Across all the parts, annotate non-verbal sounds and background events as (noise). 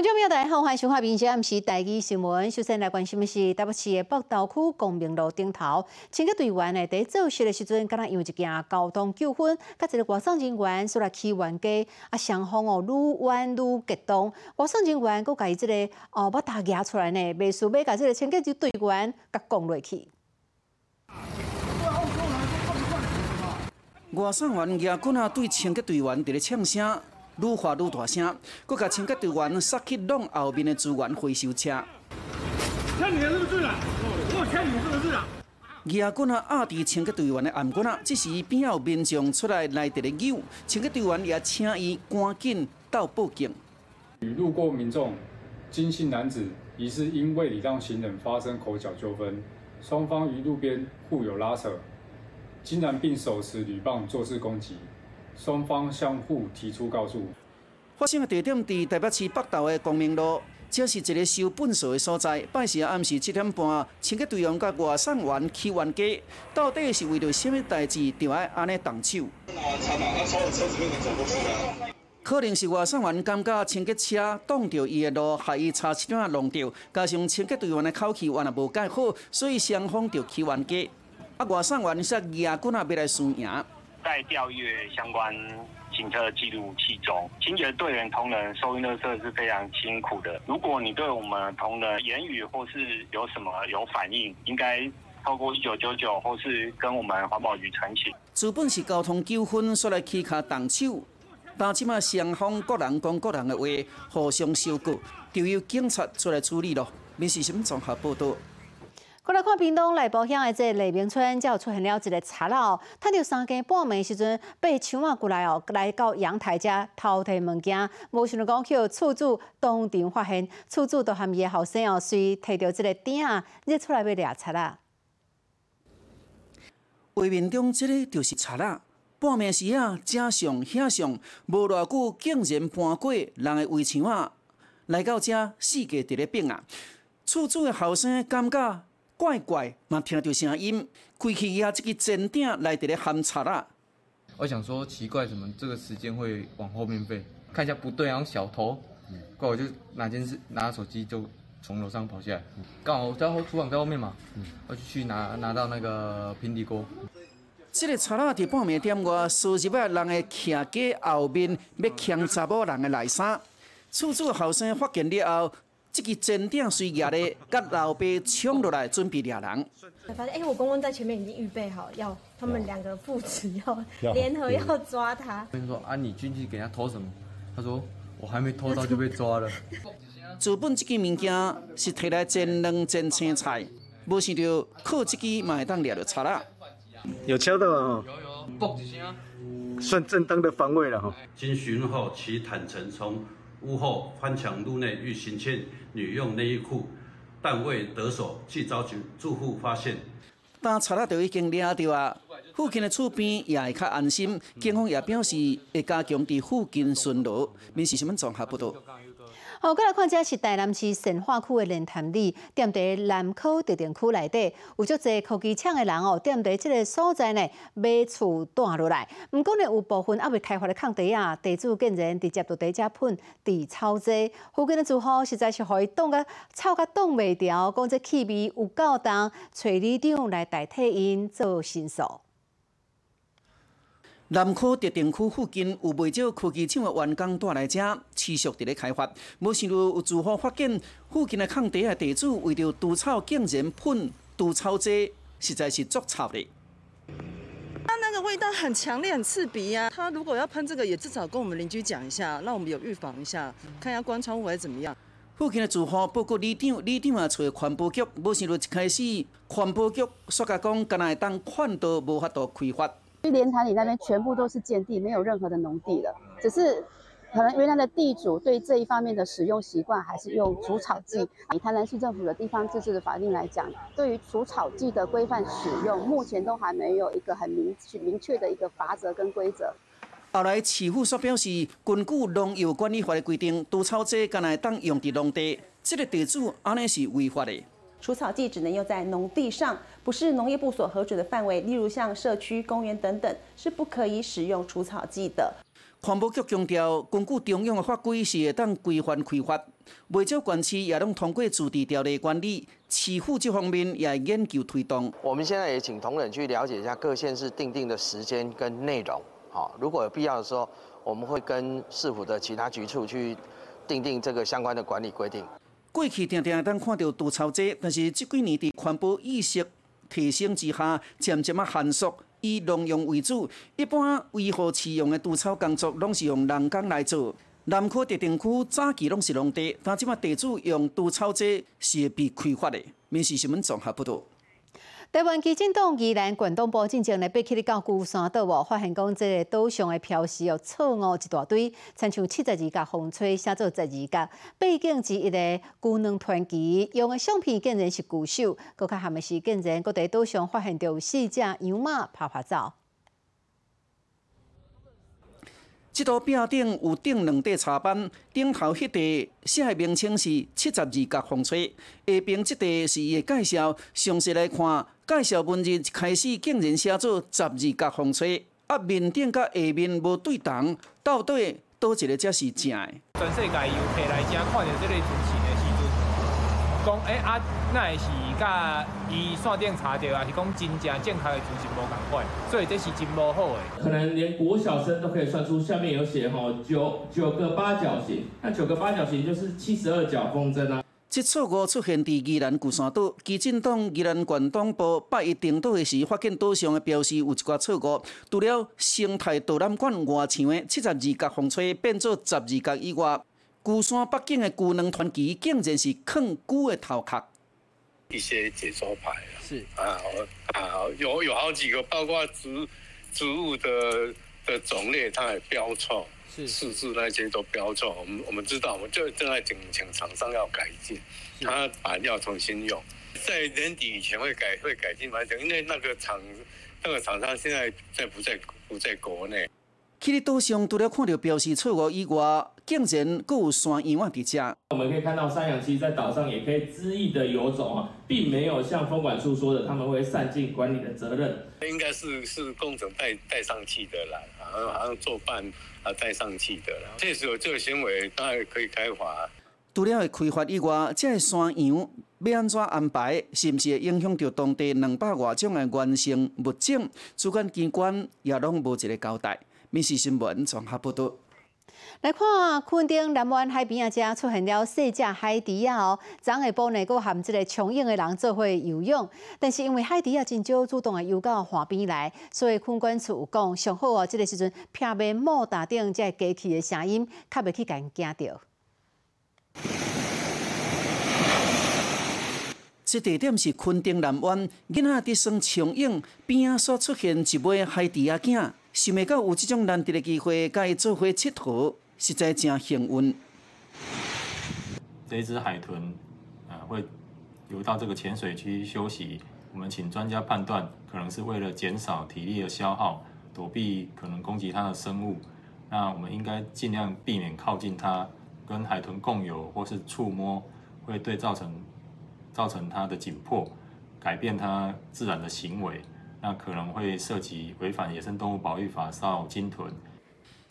观众朋友大家好，欢迎收看《明暗时台记新闻》。首先来关心的是台北市的北投区公明路顶头，清洁队员呢在做事的时阵，敢若因为一件交通纠纷，甲一个外送人员所来起冤家，啊双方哦愈冤愈激动。外送人员佮家己即个哦把大夹出来呢，袂输要甲即个清洁队员甲讲落去。外送员举棍啊对清洁队员伫咧呛声。愈发愈大声，佮甲清洁队员塞去弄后面的资源回收车。欠你是不是啊？我欠你是不是啊？牙棍啊压伫清洁队员的颔棍啊，这时边有民众出来来扭，清洁队员也请伊赶紧到报警。与路过民众金姓男子疑似因未礼让行人发生口角纠纷，双方于路边互有拉扯，竟然并手持铝棒作势攻击。双方相互提出告诉。发生的地点伫台北市北投的光明路，这是一个收粪扫的所在。拜四暗时七点半，清洁队员甲外送员起冤家，到底是为着什么代志，就爱安尼动手？可能是外送员感觉清洁车挡着伊的路，害伊差一点弄掉，加上清洁队员的口气原来无介好，所以双方就起冤家。啊，外送员说牙棍啊要来输赢。在调阅相关行车记录器中，清洁队员同仁收音的时候是非常辛苦的。如果你对我们同仁言语或是有什么有反应，应该透过一九九九或是跟我们环保局澄清。资本是交通纠纷，说来起卡动手，但即马双方各人讲各人的话，互相修购，就由警察出来处理咯。民事新闻综合报道。过来看屏东内埔乡的这黎明村，才有出现了一个贼佬，趁着三更半暝时阵，被抢啊过来哦，来到阳台遮偷摕物件。无想到讲去厝主当场发现，厝主都含伊的后生哦，随摕到这个鼎啊，日出来要掠贼啦。画面中这个就是贼仔，半暝时啊，正上遐上，无偌久竟然搬过人的围墙啊，来到遮四界伫咧变啊。厝主的后生感觉。怪怪，嘛听到声音，开起呀，这个真顶来伫咧喊贼啦。我想说奇怪，怎么这个时间会往后面飞？看一下不对，然后小偷，怪我就拿件事拿手机就从楼上跑下来，刚好在后厨房在后面嘛，我就去拿拿到那个平底锅。这个贼仔伫半暝点外，收入啊人的徛家后面要抢查某人的内衫，厝主后生发现了后。这个真顶随牙咧，甲老爸冲落来准备抓人。发现哎，我公公在前面已经预备好，要他们两个父子要 (laughs) 联合要抓他。跟你说啊，你进去给他偷什么？他说我还没偷到就被抓了。资本这个物件是摕来煎两煎青菜，无想到靠这个嘛会当掠到贼啦。有敲到啊！有有，嘣一声，算正当的防卫了哈。经询后，其坦诚从屋后翻墙入内欲行窃。女用内衣裤，但未得手，去遭住住户发现。但查了就已经抓到啊！附近的厝边也会较安心，警方也表示会加强伫附近巡逻。民事新闻综合报道。好，过来看，这是台南市神化区的莲潭里，踮伫南科特定区内底，有足侪科技厂的人哦，踮伫这个所在呢，买厝住落来。毋过呢，有部分还未开发的空地啊，地主竟然直接就地遮喷地超济，附近的住户实在是可以冻个臭甲冻袂调，讲这气味有够重，找里长来代替因做申诉。南科特定区附近有不少科技厂的员工带来遮，持续伫咧开发。无想到有住户发现，附近的空地的地主为着除草，竟然喷除草剂，实在是足臭的。它那个味道很强烈，很刺鼻呀。他如果要喷这个，也至少跟我们邻居讲一下，让我们有预防一下，看一下关窗户还是怎么样。附近的住户报告里长，里长也找环保局，无想到一开始环保局说甲讲，敢若会当看到无法度开发。去莲潭里那边全部都是建地，没有任何的农地了，只是可能原来的地主对这一方面的使用习惯还是用除草剂。以台南市政府的地方自治的法令来讲，对于除草剂的规范使用，目前都还没有一个很明明确的一个法则跟规则。后来市府所表示，根据农业管理法的规定，除草剂敢来当用伫农地，这个地主安尼是违法的。除草剂只能用在农地上，不是农业部所核准的范围，例如像社区、公园等等，是不可以使用除草剂的。环保局强调，根据中央的法规是会当规范开发，未少管区也拢通过自治条例管理，市府这方面也研究推动。我们现在也请同仁去了解一下各县市定定的时间跟内容。好，如果有必要的时候，我们会跟市府的其他局处去定定这个相关的管理规定。过去常常当看到杜超济，但是这几年的环保意识提升之下，渐渐啊限缩。以农用为主，一般维护饲用的除草工作拢是用人工来做。南科特定区早期拢是农地，但即马地主用除草剂是被开发的。民事新闻综合报道。台湾基进党宜兰县东波进前来爬起哩到孤山岛，发现讲这个岛上的漂石哦，错误一大堆，亲像七十二架风吹写做十二架，背景是一个孤能团旗，用的相片竟然是鼓手，更较含的是竟然搁在岛上发现到四只羊马拍拍走。这道壁顶有钉两块茶板，顶头迄块写的名称是七十二角风吹，下边这块是伊的介绍。详细来看，介绍文字一开始竟然写作十二角风吹，啊面顶甲下面无对等，到底倒一个才是正的？全世界游客来遮看到这个图形的时阵，讲诶啊，那会是甲伊线顶查到，还是讲真正正确的图形无共款，所以这是真无好诶。可能连国小生都可以算出，下面有写吼九九个八角形，那九个八角形就是七十二角风筝啊。这错误出现伫宜兰旧山岛，基进党宜兰县党部八一定岛的时，发现岛上的标示有一寡错误。除了生态导览馆外墙的七十二角风吹变做十二角以外，旧山北境的旧能团旗竟然是坑旧的头壳。一些解说牌是。啊啊，有有好几个，包括植植物的的种类，它也标错。是。字那些都标错，我们我们知道，我们就正在请请厂商要改进，他把要重新用，在年底以前会改会改进完成，因为那个厂那个厂商现在在不在不在国内。去哩岛上除了看到标示错误以外，竟然阁有山羊啊伫遮。我们可以看到山羊其实，在岛上也可以恣意的游走啊，并没有像风管处说的，他们会散尽管理的责任。应该是是工程带带上去的啦，好像好像做饭啊带上去的啦。确实有这个行为，当然可以开罚。除了会开罚以外，这山羊要安怎安排，是毋是会影响到当地两百外种的原生物种？主管机关也拢无一个交代。民事新闻综合报道。来看昆丁南湾海边啊，遮出现了四只海猪啊哦，昨下晡呢，佫含即个冲泳的人做伙游泳，但是因为海猪啊真少主动的游到岸边来，所以空管处有讲上好哦，即个时阵片面莫打顶即个机器的声音，较袂去甲因惊到。这地点是昆丁南湾，囡仔伫耍冲泳边啊，所出现一尾海猪仔囝。想袂到有这种难得的机会，甲伊做伙佚佗，实在真幸运。这只海豚，呃，会游到这个浅水区休息。我们请专家判断，可能是为了减少体力的消耗，躲避可能攻击它的生物。那我们应该尽量避免靠近它，跟海豚共游或是触摸，会对造成造成它的紧迫，改变它自然的行为。那可能会涉及违反野生动物保育法骚扰鲸豚。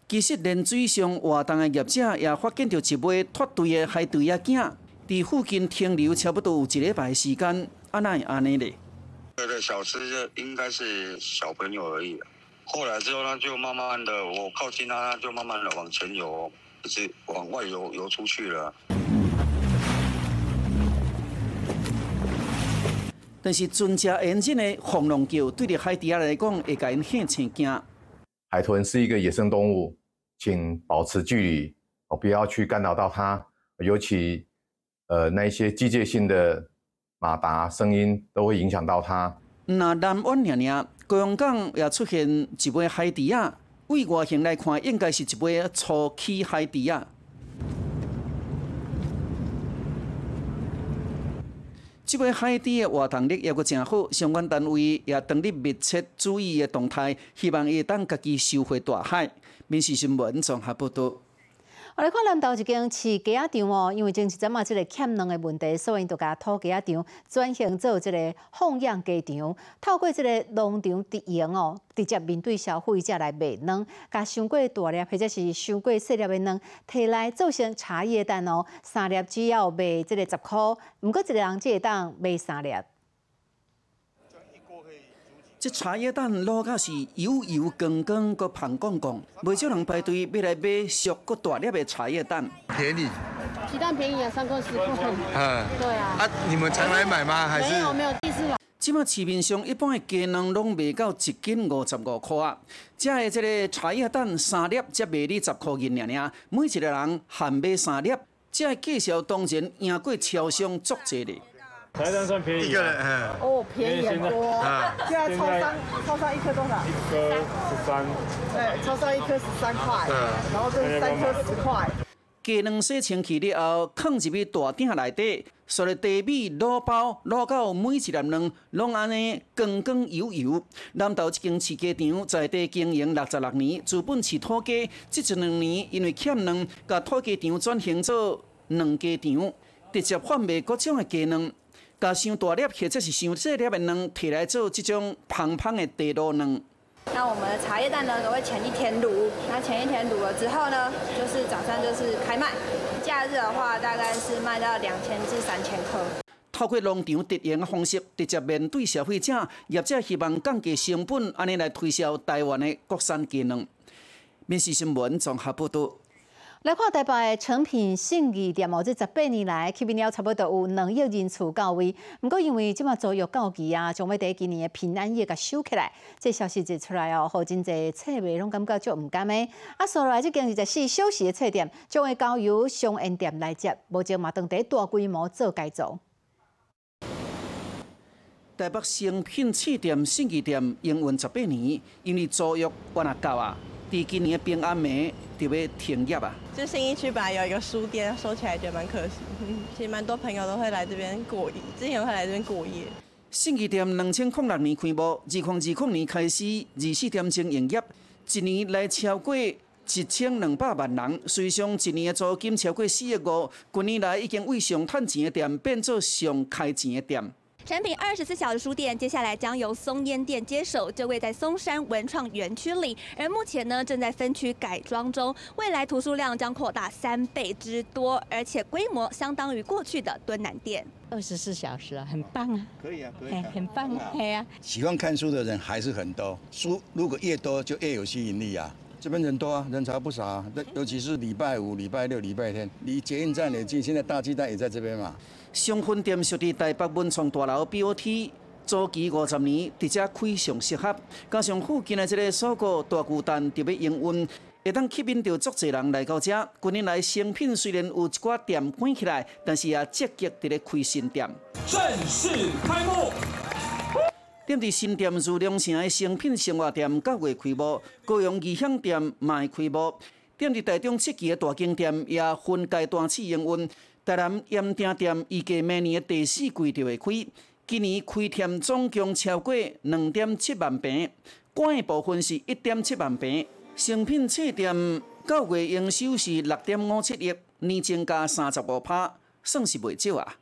其实，连水上活动的业者也发现到一尾脱队的海豚仔囝，在附近停留差不多有一礼拜时间，安那安尼咧？这个，小吃就应该是小朋友而已。后来之后呢，就慢慢的，我靠近他，就慢慢的往前游，就是往外游游出去了。但是尊者严谨的放浪叫，对着海底下来讲，会甲因吓青惊。海豚是一个野生动物，请保持距离，哦，不要去干扰到它。尤其，呃，那一些机械性的马达声音都会影响到它。那南湾娘娘，高雄港也出现一尾海猪仔，为外形来看，应该是一尾初期海猪仔。即个海底的活动力也阁真好，相关单位也当日密切注意的动态，希望伊会当家己收回大海。民事新闻综合报道。我来看南投一间饲鸡仔场哦，因为前一阵嘛，即个欠卵的问题，所以就甲土鸡仔场转型做即个放养鸡场，透过即个农场直营哦，直接面对消费者来卖卵，甲伤过大粒或者是伤过细粒的卵，摕来做成茶叶蛋哦，三粒只要卖即个十块，毋过一个人只会当卖三粒。这茶叶蛋卤甲是油油光光，搁胖光光，不少人排队要来买熟搁大粒的茶叶蛋。便宜，鸡蛋便宜啊，三块十块。嗯，对啊。啊，你们常来买吗？还是？没有没有，第一次来。即马市面上一般的鸡卵拢卖到一斤五十五块啊，这的这个茶叶蛋三粒才卖你十块银尔尔，每一个人限买三粒，这介绍当然赢过超商足济哩。茶叶蛋算便宜，一个人，嗯，哦，便宜很多。啊，现在超商超商一颗多少？一颗十三。对，超商一颗十三块，然后这是三颗十块。鸡卵洗清气了后，放入去大鼎内底，所以地米卤包卤到每一粒卵拢安尼光光油油。南投一间饲鸡场在地经营六十六年，资本饲土鸡，即一两年因为欠卵，甲土鸡场转型做卵鸡场，直接贩卖各种的鸡卵。甲伤大粒或者是伤细粒的卵，摕来做这种胖胖的地卤卵。那我们的茶叶蛋呢，都会前一天卤。那前一天卤了之后呢，就是早上就是开卖。假日的话，大概是卖到两千至三千颗。透过农场直营的方式，直接面对消费者，业者希望降低成本，安尼来推销台湾的国产鸡卵。面试新闻综合报道。来看台北的成品信义店哦，这十八年来吸引了差不多有两亿人次到位。不过因为即马租约到期啊，将要第今年的平安夜甲收起来，这消息一出来哦，好真侪册迷拢感觉足毋甘的。啊，所来这间二十四小时的册店，将会交由商业店来接，目前嘛当地大规模做改造。台北成品册店信义店营运十八年，因为租约完啊到啊。第今年的平安暝就要停业啊！就新一区本来有一个书店，收起来觉得蛮可惜。其实蛮多朋友都会来这边过夜，之前会来这边过夜。信义店两千零六年开幕，二零二零年开始二四点钟营业，一年来超过一千两百万人，随上一年的租金超过四亿五，近年来已经为上赚钱的店变做上开钱的店。成品二十四小时书店接下来将由松烟店接手，就位在松山文创园区里，而目前呢正在分区改装中，未来图书量将扩大三倍之多，而且规模相当于过去的敦南店。二十四小时啊，很棒啊！可以啊，可以，啊很棒啊，对啊。喜欢看书的人还是很多，书如果越多就越有吸引力啊。这边人多啊，人潮不少啊，尤其是礼拜五、礼拜六、礼拜天，离捷运站也近，现在大鸡蛋也在这边嘛。商分店属伫台北文创大楼 BOT，租期五十年，直接非常适合。加上附近的这个锁国大巨蛋特别营运，会当吸引到足侪人来到这。近年来成品虽然有一寡店关起来，但是也积极伫咧开新店。正式开幕。店伫新店如龙城的成品生活店九月开幕，高雄义享店嘛会开幕。店伫台中七期的大景店也分阶段试营运。台南盐埕店预计明年的第四季就会开，今年开店总共超过两点七万平，关的部分是一点七万平。成品册店九月营收是六点五七亿，年增加三十五趴，算是袂少啊。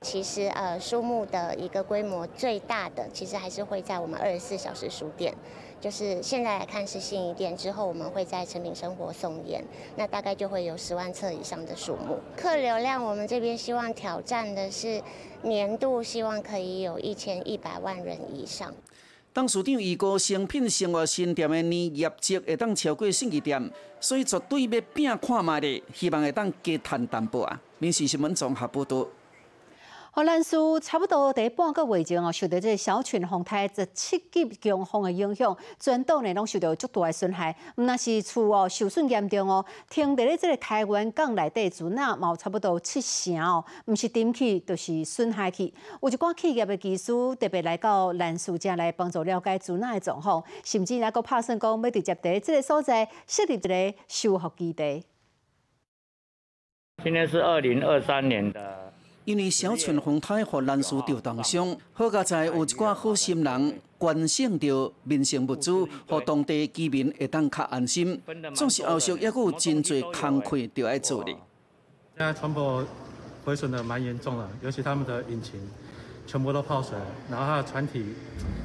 其实，呃，书目的一个规模最大的，其实还是会在我们二十四小时书店。就是现在来看是信义店，之后我们会在成品生活送烟，那大概就会有十万册以上的数目。客流量，我们这边希望挑战的是年度，希望可以有一千一百万人以上。当市长预估成品生活新店的年业绩会当超过信义店，所以绝对要拼看卖的，希望会当加赚淡薄啊。民事新闻综合报道。荷兰苏差不多第半个月前哦，受到这小群风台十七级强风的影响，全岛呢拢受到足大的损害。毋那是厝哦受损严重哦，停伫咧这个台湾港内底船啊，嘛有差不多七成哦，毋是沉去，就是损害去。有一寡企业的技师特别来到兰苏遮来帮助了解船啊的状况，甚至还佫拍算讲要直接伫这个所在设立一个修复基地。今天是二零二三年的。因为小春风台和人事调动上，好佳在有一寡好心人关心着民生物资，和当地居民会当较安心。总是后续也有真侪工课要爱做哩。现在船舶毁损的蛮严重的，尤其他们的引擎全部都泡水，然后它的船体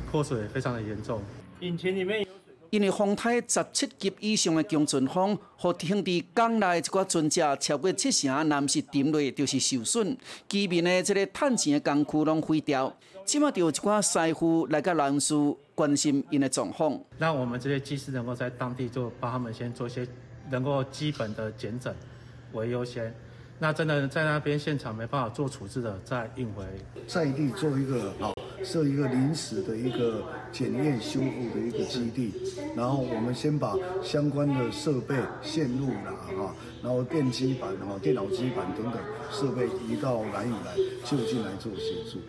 破损非常的严重。引擎里面有。因为风台十七级以上的强阵风，和兄弟港内一寡船只超过七成，若毋是沉落就是受损。居民的这个趁钱的工具拢毁掉，即马就有一寡师傅来个人事关心因的状况。那我们这些技师能够在当地就帮他们先做一些能够基本的检诊为优先。那真的在那边现场没办法做处置的，再运回在地做一个好设一个临时的一个检验修复的一个基地，然后我们先把相关的设备线路啦哈，然后电机板哈、电脑机板等等设备移到南屿来就近来做协助。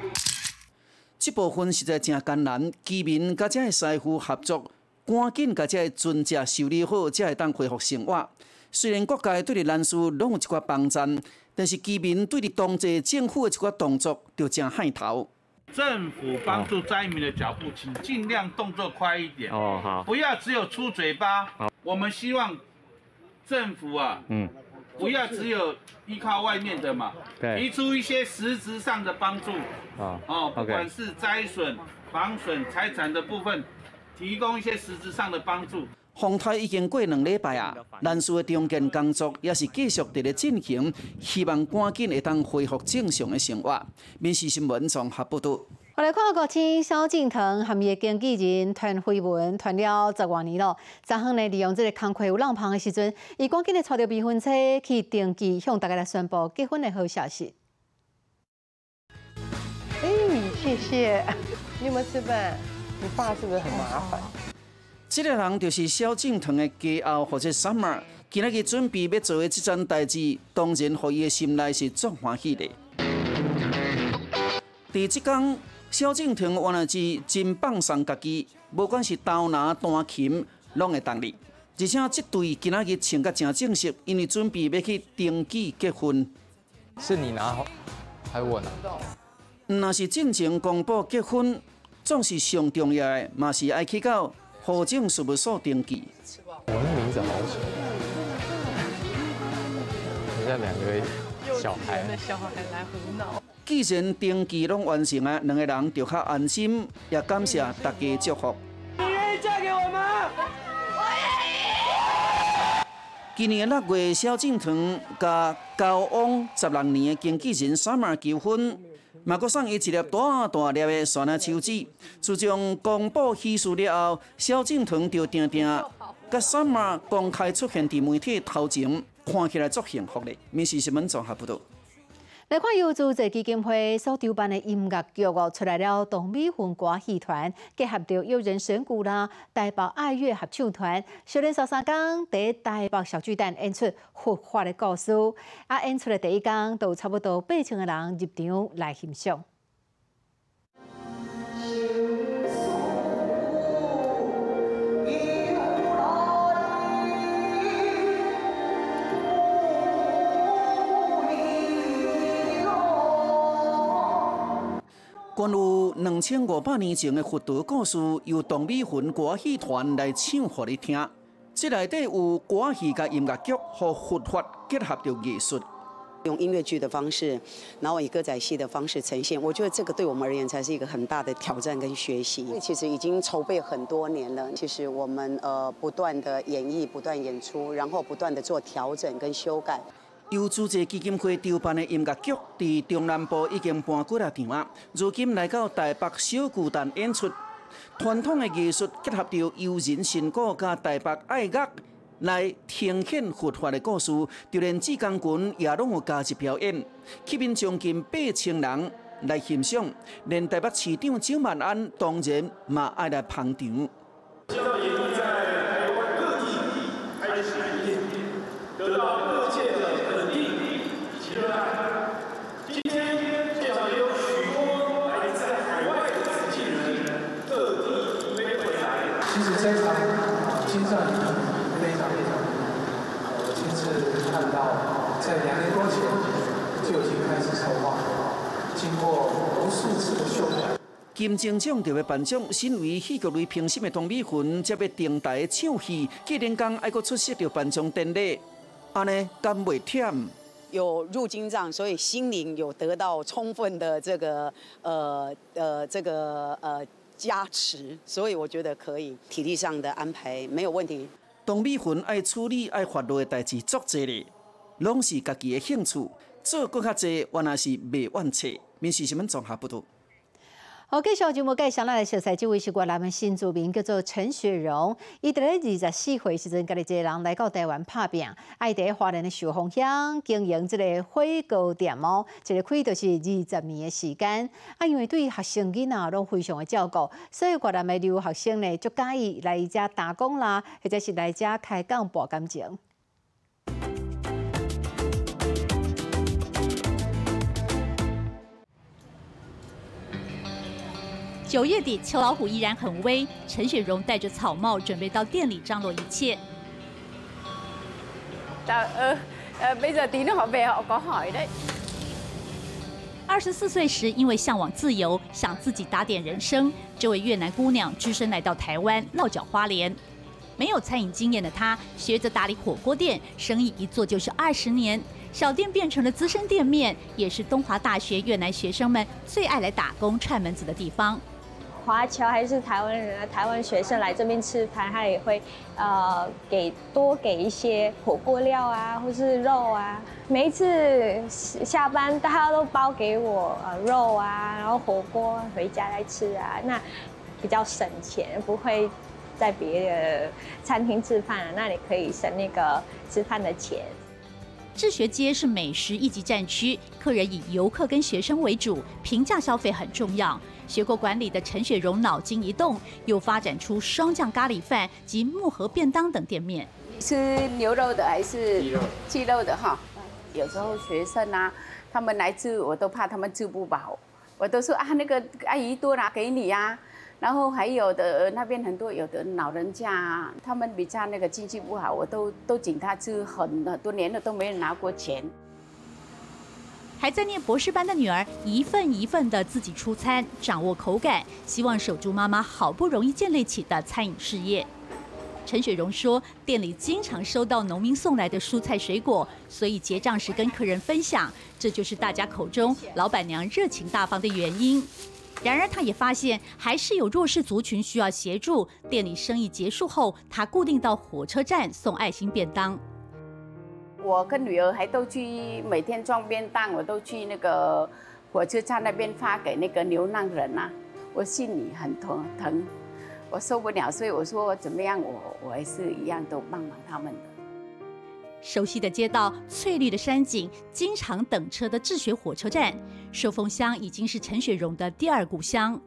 这部分实在真艰难，居民甲这师傅合作，赶紧甲这船只修理好，才会当恢复生活。虽然各界对人事拢有一寡帮衬，但是居民对当地政府的一寡动作就真害头。政府帮助灾民的脚步，请尽量动作快一点。哦，好，不要只有出嘴巴。我们希望政府啊，嗯，不要只有依靠外面的嘛，对，提出一些实质上的帮助。啊，哦，不管是灾损、防损财产的部分，提供一些实质上的帮助。风台已经过两礼拜啊，人事的重建工作也是继续伫咧进行，希望赶紧会当恢复正常的生活。民事新闻综合报道。我来看国青萧敬腾含伊的经纪人团绯闻团了十多年咯，昨昏呢利用这个空隙有浪旁的时阵，伊赶紧的坐着未婚车去登记，向大家来宣布结婚的好消息。哎，谢谢。(laughs) 你有没有吃饭？你爸是不是很麻烦？这个人就是萧敬腾的家后或者 Summer，今日佢准备要做的这件代志，当然互伊的心内是足欢喜的。第这天，萧敬腾原来是真放松家己，不管是刀拿弹琴，拢会当力。而且这对今仔日穿甲真正式，因为准备要去登记结婚。是你拿，还是我拿？若是进前公布结婚，总是上重要的，嘛是爱去到。何证事务所登记。我的名字好丑，人家两个小孩。小孩来胡闹。既然登记拢完成啊，两个人就较安心，也感谢大家祝福。你愿意嫁给我吗？我愿意。今年六月，萧敬腾甲交往十六年的经纪人 Summer 结婚。马国送伊一粒大大粒的酸辣手指。自从公布喜事了后，萧敬腾就定定甲 Summer 公开出现伫媒体头前，看起来足幸福的。民事新闻综合报道。来看由组织基金会所筹办的音乐剧哦，出来了。东美混歌戏团结合着有人神鼓啦、台北爱乐合唱团，小年十三天在台北小巨蛋演出活化的故事。啊，演出的第一天，都差不多八千个人入场来欣赏。关于两千五百年前的佛陀故事，由东美云歌戏团来唱给你听。这内底有歌戏甲音乐剧和佛法结合的艺术，用音乐剧的方式，然后以歌仔戏的方式呈现。我觉得这个对我们而言才是一个很大的挑战跟学习。其实已经筹备很多年了。其实我们呃不断的演绎，不断演出，然后不断的做调整跟修改。由组织基金会筹办的音乐剧，伫中南部已经搬几啊场啊，如今来到台北小巨蛋演出。传统的艺术结合着悠人神歌加台北爱乐，来呈现佛法的故事。就连志刚群也拢有加入表演，吸引将近八千人来欣赏。连台北市长蒋万安当然嘛爱来捧场。这场精算非常非常我亲自看到，在两年多前就已经开始筹划。经过无数次的修改。金钟奖就要颁奖，身为戏剧类评审的唐美云，接要登台唱戏，既然讲爱阁出席着颁奖典礼，安尼敢袂忝？有入金帐，所以心灵有得到充分的这个呃呃这个呃加持，所以我觉得可以，体力上的安排没有问题。唐美云爱处理爱发落的代志足侪咧，拢是家己的兴趣，做更较侪，原来是袂怨册。面试新闻综合报道。好，继续节目介绍，咱来熟悉这位是越南的新住民，叫做陈雪荣。伊伫咧二十四岁时阵，家己一个人来到台湾拍拼，爱伫华人的寿丰乡经营这个火锅店哦，一个开就是二十年的时间。啊，因为对学生囡仔拢非常的照顾，所以越南的留学生呢，就介意来伊遮打工啦，或者是来遮开讲博感情。九月底，秋老虎依然很威。陈雪荣戴着草帽，准备到店里张罗一切。呃呃，bây giờ tí nữa họ về họ có hỏi đấy。二十四岁时，因为向往自由，想自己打点人生，这位越南姑娘只身来到台湾，落脚花莲。没有餐饮经验的她，学着打理火锅店，生意一做就是二十年。小店变成了资深店面，也是东华大学越南学生们最爱来打工串门子的地方。华侨还是台湾人啊？台湾学生来这边吃饭，他也会呃给多给一些火锅料啊，或是肉啊。每一次下班，大家都包给我呃肉啊，然后火锅回家来吃啊，那比较省钱，不会在别的餐厅吃饭，那你可以省那个吃饭的钱。智学街是美食一级战区，客人以游客跟学生为主，平价消费很重要。学过管理的陈雪荣脑筋一动，又发展出双酱咖喱饭及木盒便当等店面。吃牛肉的还是鸡肉？的哈。有时候学生啊，他们来吃，我都怕他们吃不饱，我都说啊，那个阿姨多拿给你呀。然后还有的那边很多有的老人家，他们比较那个经济不好，我都都请他吃很很多年了都没人拿过钱。还在念博士班的女儿，一份一份的自己出餐，掌握口感，希望守住妈妈好不容易建立起的餐饮事业。陈雪荣说，店里经常收到农民送来的蔬菜水果，所以结账时跟客人分享，这就是大家口中老板娘热情大方的原因。然而，他也发现还是有弱势族群需要协助。店里生意结束后，他固定到火车站送爱心便当。我跟女儿还都去每天装便当，我都去那个火车站那边发给那个流浪人呐。我心里很疼疼，我受不了，所以我说怎么样，我我还是一样都帮忙他们的。熟悉的街道、翠绿的山景、经常等车的智学火车站，寿丰乡已经是陈雪荣的第二故乡。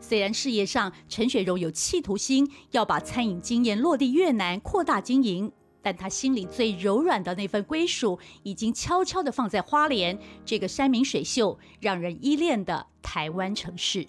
虽然事业上陈雪荣有企图心，要把餐饮经验落地越南扩大经营，但他心里最柔软的那份归属，已经悄悄地放在花莲这个山明水秀、让人依恋的台湾城市。